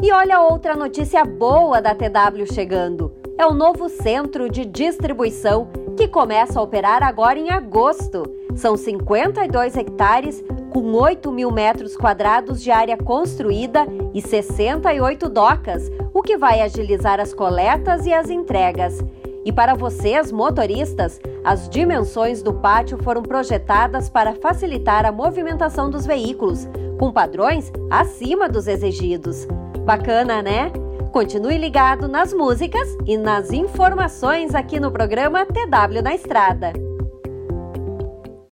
E olha outra notícia boa da TW chegando. É o novo centro de distribuição que começa a operar agora em agosto. São 52 hectares com 8 mil metros quadrados de área construída e 68 docas, o que vai agilizar as coletas e as entregas. E para vocês, motoristas, as dimensões do pátio foram projetadas para facilitar a movimentação dos veículos, com padrões acima dos exigidos. Bacana, né? Continue ligado nas músicas e nas informações aqui no programa TW na Estrada.